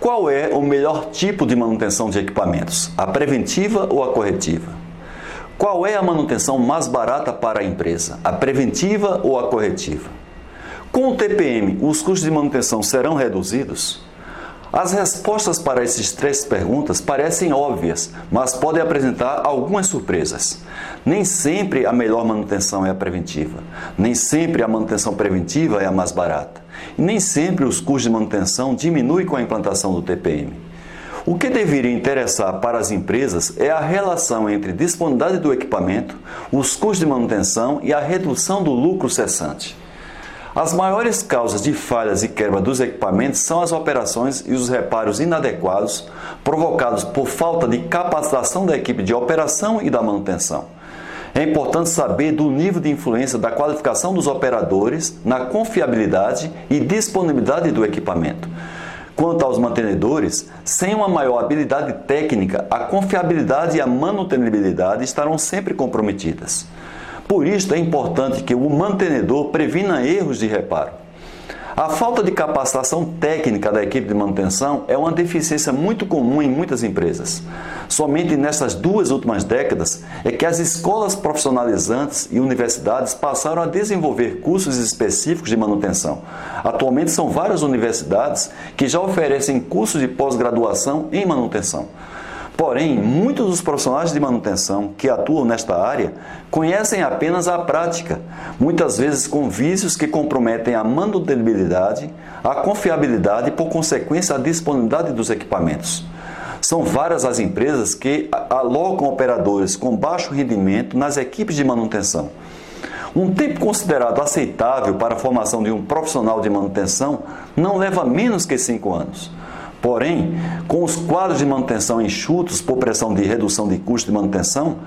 Qual é o melhor tipo de manutenção de equipamentos? A preventiva ou a corretiva? Qual é a manutenção mais barata para a empresa? A preventiva ou a corretiva? Com o TPM, os custos de manutenção serão reduzidos? As respostas para essas três perguntas parecem óbvias, mas podem apresentar algumas surpresas. Nem sempre a melhor manutenção é a preventiva, nem sempre a manutenção preventiva é a mais barata, nem sempre os custos de manutenção diminuem com a implantação do TPM. O que deveria interessar para as empresas é a relação entre disponibilidade do equipamento, os custos de manutenção e a redução do lucro cessante. As maiores causas de falhas e quebra dos equipamentos são as operações e os reparos inadequados provocados por falta de capacitação da equipe de operação e da manutenção. É importante saber do nível de influência da qualificação dos operadores na confiabilidade e disponibilidade do equipamento. Quanto aos mantenedores, sem uma maior habilidade técnica, a confiabilidade e a manutenibilidade estarão sempre comprometidas. Por isso é importante que o mantenedor previna erros de reparo. A falta de capacitação técnica da equipe de manutenção é uma deficiência muito comum em muitas empresas. Somente nessas duas últimas décadas é que as escolas profissionalizantes e universidades passaram a desenvolver cursos específicos de manutenção. Atualmente são várias universidades que já oferecem cursos de pós-graduação em manutenção. Porém, muitos dos profissionais de manutenção que atuam nesta área conhecem apenas a prática, muitas vezes com vícios que comprometem a manutenibilidade, a confiabilidade e, por consequência, a disponibilidade dos equipamentos. São várias as empresas que alocam operadores com baixo rendimento nas equipes de manutenção. Um tempo considerado aceitável para a formação de um profissional de manutenção não leva menos que cinco anos. Porém, com os quadros de manutenção enxutos por pressão de redução de custo de manutenção,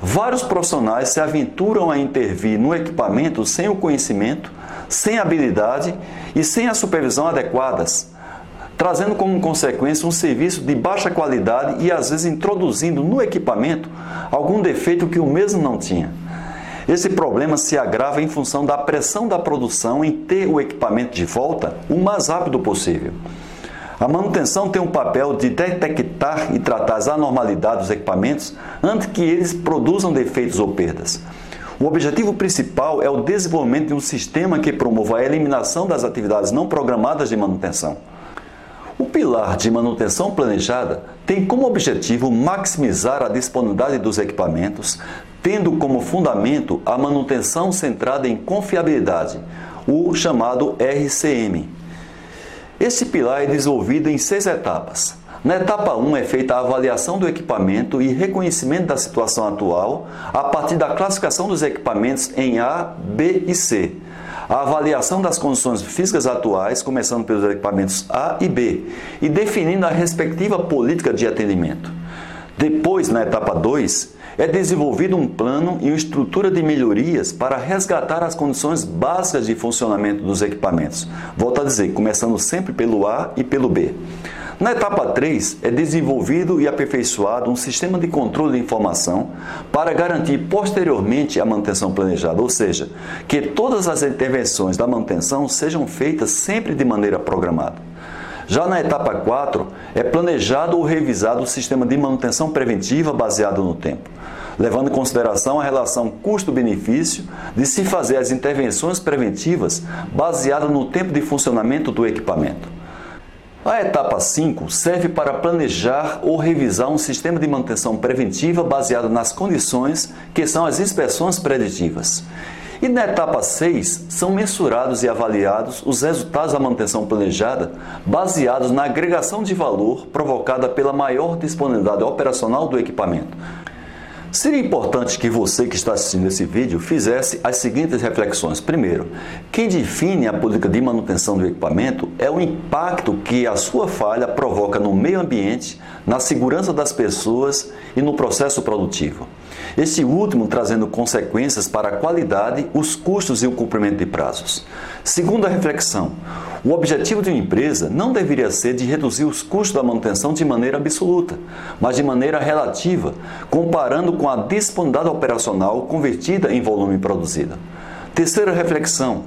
vários profissionais se aventuram a intervir no equipamento sem o conhecimento, sem habilidade e sem a supervisão adequadas, trazendo como consequência um serviço de baixa qualidade e às vezes introduzindo no equipamento algum defeito que o mesmo não tinha. Esse problema se agrava em função da pressão da produção em ter o equipamento de volta o mais rápido possível. A manutenção tem um papel de detectar e tratar as anormalidades dos equipamentos antes que eles produzam defeitos ou perdas. O objetivo principal é o desenvolvimento de um sistema que promova a eliminação das atividades não programadas de manutenção. O pilar de manutenção planejada tem como objetivo maximizar a disponibilidade dos equipamentos, tendo como fundamento a manutenção centrada em confiabilidade, o chamado RCM. Este pilar é desenvolvido em seis etapas. Na etapa 1 é feita a avaliação do equipamento e reconhecimento da situação atual a partir da classificação dos equipamentos em A, B e C. A avaliação das condições físicas atuais, começando pelos equipamentos A e B, e definindo a respectiva política de atendimento. Depois, na etapa 2, é desenvolvido um plano e uma estrutura de melhorias para resgatar as condições básicas de funcionamento dos equipamentos. Volto a dizer, começando sempre pelo A e pelo B. Na etapa 3, é desenvolvido e aperfeiçoado um sistema de controle de informação para garantir posteriormente a manutenção planejada, ou seja, que todas as intervenções da manutenção sejam feitas sempre de maneira programada. Já na etapa 4, é planejado ou revisado o sistema de manutenção preventiva baseado no tempo, levando em consideração a relação custo-benefício de se fazer as intervenções preventivas baseadas no tempo de funcionamento do equipamento. A etapa 5 serve para planejar ou revisar um sistema de manutenção preventiva baseado nas condições que são as inspeções preditivas. E na etapa 6, são mensurados e avaliados os resultados da manutenção planejada, baseados na agregação de valor provocada pela maior disponibilidade operacional do equipamento. Seria importante que você que está assistindo esse vídeo fizesse as seguintes reflexões. Primeiro, quem define a política de manutenção do equipamento é o impacto que a sua falha provoca no meio ambiente, na segurança das pessoas e no processo produtivo. Este último trazendo consequências para a qualidade, os custos e o cumprimento de prazos. Segunda reflexão: o objetivo de uma empresa não deveria ser de reduzir os custos da manutenção de maneira absoluta, mas de maneira relativa, comparando com a disponibilidade operacional convertida em volume produzido. Terceira reflexão: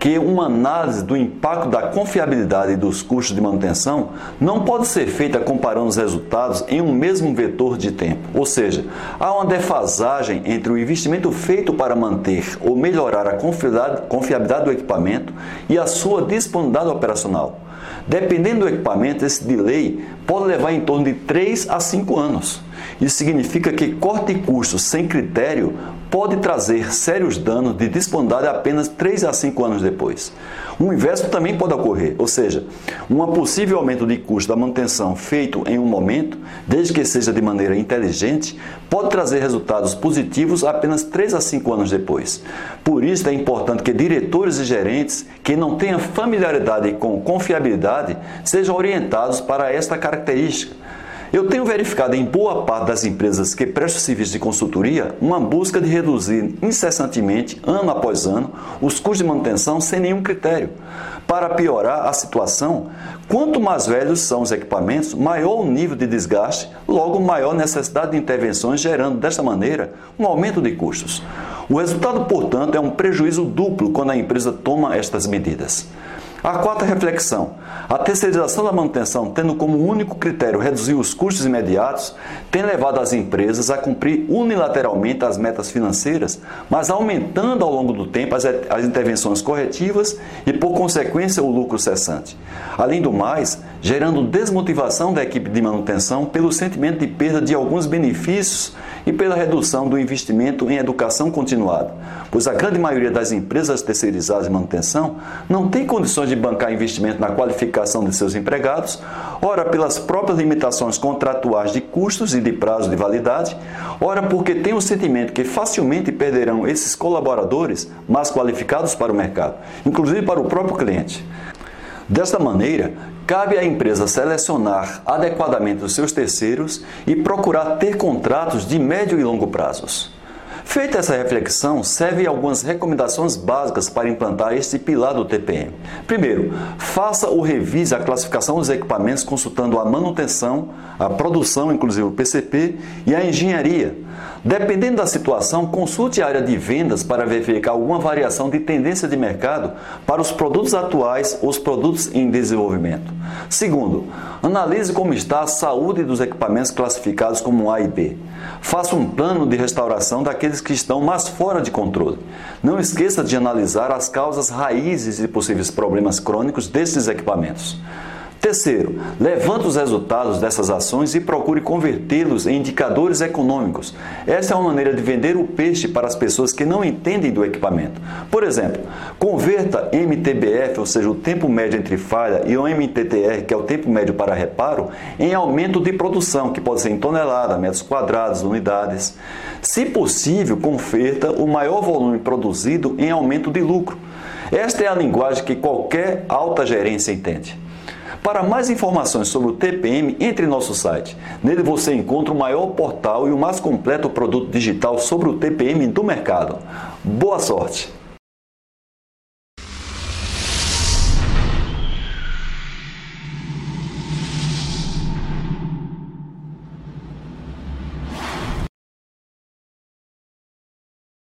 que uma análise do impacto da confiabilidade e dos custos de manutenção não pode ser feita comparando os resultados em um mesmo vetor de tempo. Ou seja, há uma defasagem entre o investimento feito para manter ou melhorar a confiabilidade do equipamento e a sua disponibilidade operacional. Dependendo do equipamento, esse delay pode levar em torno de 3 a 5 anos. Isso significa que corte custos sem critério pode trazer sérios danos de disponibilidade apenas 3 a 5 anos depois. O inverso também pode ocorrer, ou seja, um possível aumento de custo da manutenção feito em um momento, desde que seja de maneira inteligente, pode trazer resultados positivos apenas 3 a 5 anos depois. Por isso é importante que diretores e gerentes que não tenham familiaridade com confiabilidade sejam orientados para esta característica eu tenho verificado em boa parte das empresas que prestam serviço de consultoria uma busca de reduzir incessantemente, ano após ano, os custos de manutenção sem nenhum critério. Para piorar a situação, quanto mais velhos são os equipamentos, maior o nível de desgaste, logo maior necessidade de intervenções, gerando desta maneira um aumento de custos. O resultado, portanto, é um prejuízo duplo quando a empresa toma estas medidas. A quarta reflexão: a terceirização da manutenção, tendo como único critério reduzir os custos imediatos, tem levado as empresas a cumprir unilateralmente as metas financeiras, mas aumentando ao longo do tempo as, as intervenções corretivas e, por consequência, o lucro cessante. Além do mais, gerando desmotivação da equipe de manutenção pelo sentimento de perda de alguns benefícios e pela redução do investimento em educação continuada, pois a grande maioria das empresas terceirizadas de manutenção não tem condições de bancar investimento na qualificação de seus empregados, ora pelas próprias limitações contratuais de custos e de prazo de validade, ora porque tem o sentimento que facilmente perderão esses colaboradores mais qualificados para o mercado, inclusive para o próprio cliente. Desta maneira, cabe à empresa selecionar adequadamente os seus terceiros e procurar ter contratos de médio e longo prazos. Feita essa reflexão, servem algumas recomendações básicas para implantar este pilar do TPM. Primeiro, faça ou revise a classificação dos equipamentos consultando a manutenção, a produção, inclusive o PCP, e a engenharia. Dependendo da situação, consulte a área de vendas para verificar alguma variação de tendência de mercado para os produtos atuais ou os produtos em desenvolvimento. Segundo, analise como está a saúde dos equipamentos classificados como A e B. Faça um plano de restauração daqueles que estão mais fora de controle. Não esqueça de analisar as causas raízes de possíveis problemas crônicos desses equipamentos. Terceiro, levante os resultados dessas ações e procure convertê-los em indicadores econômicos. Essa é uma maneira de vender o peixe para as pessoas que não entendem do equipamento. Por exemplo, converta MTBF, ou seja, o tempo médio entre falha, e o MTTR, que é o tempo médio para reparo, em aumento de produção, que pode ser em tonelada, metros quadrados, unidades. Se possível, converta o maior volume produzido em aumento de lucro. Esta é a linguagem que qualquer alta gerência entende. Para mais informações sobre o TPM, entre em nosso site. Nele você encontra o maior portal e o mais completo produto digital sobre o TPM do mercado. Boa sorte!